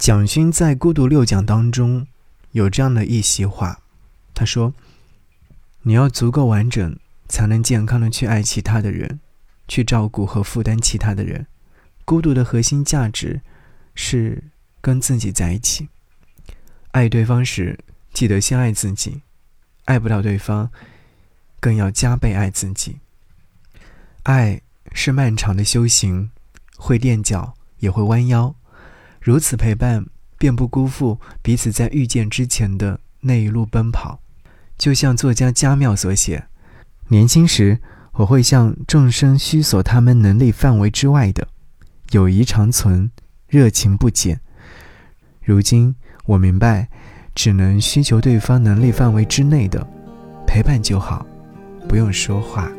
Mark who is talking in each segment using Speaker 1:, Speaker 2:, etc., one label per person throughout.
Speaker 1: 蒋勋在《孤独六讲》当中有这样的一席话，他说：“你要足够完整，才能健康的去爱其他的人，去照顾和负担其他的人。孤独的核心价值是跟自己在一起。爱对方时，记得先爱自己；爱不到对方，更要加倍爱自己。爱是漫长的修行，会垫脚，也会弯腰。”如此陪伴，便不辜负彼此在遇见之前的那一路奔跑。就像作家加缪所写：“年轻时，我会向众生虚索他们能力范围之外的友谊长存，热情不减。如今，我明白，只能需求对方能力范围之内的陪伴就好，不用说话。”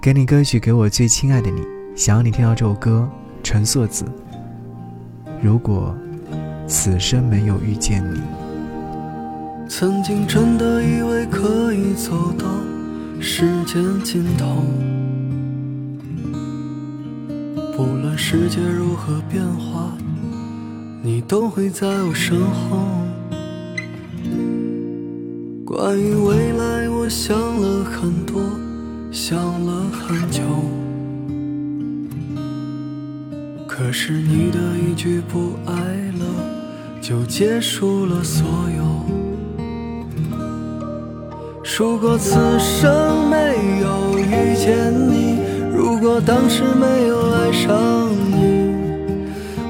Speaker 1: 给你歌曲，给我最亲爱的你。想要你听到这首歌，陈硕子。如果此生没有遇见你，
Speaker 2: 曾经真的以为可以走到世界尽头，不论世界如何变化，你都会在我身后。关于未来，我想了很多，想了很久。可是你的一句不爱了，就结束了所有。如果此生没有遇见你，如果当时没有爱上你，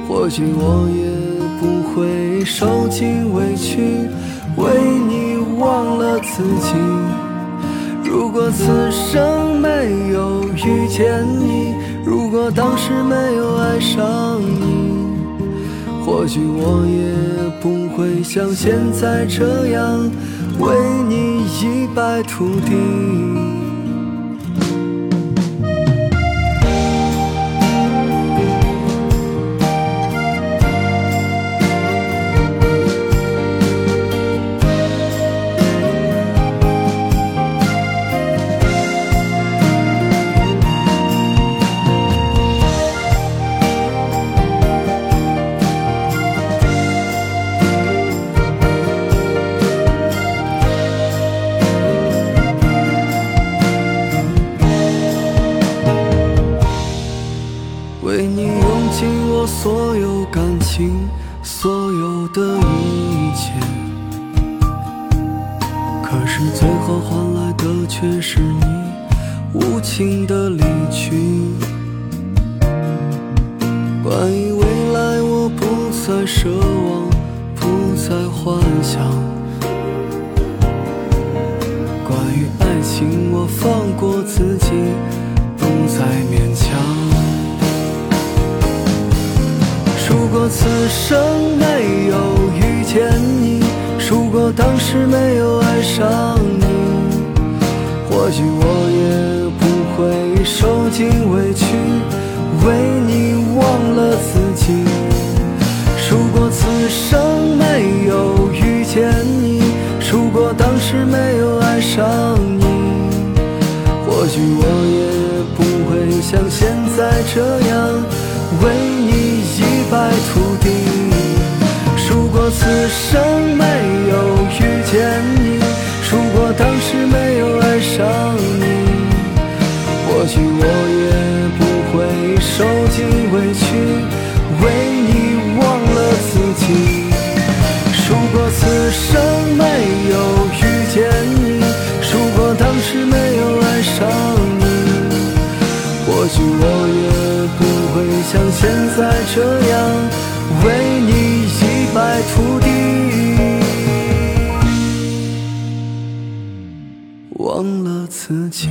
Speaker 2: 或许我也不会受尽委屈，为你忘了自己。如果此生没有遇见你，我当时没有爱上你，或许我也不会像现在这样为你一败涂地。为你用尽我所有感情，所有的一切，可是最后换来的却是你无情的离去。关于未来，我不再奢望，不再幻想。关于爱情，我放过自己，生没有遇见你，如果当时没有爱上你，或许我也不会受尽委屈，为你忘了自己。如果此生没有遇见你，如果当时没有爱上你，或许我也不会像现在这样为你一。败涂地。生没有遇见你，如果当时没有爱上你，或许我也不会受尽委屈，为你忘了自己。如果此生没有遇见你，如果当时没有爱上你，或许我也不会像现在这样。忘了自己。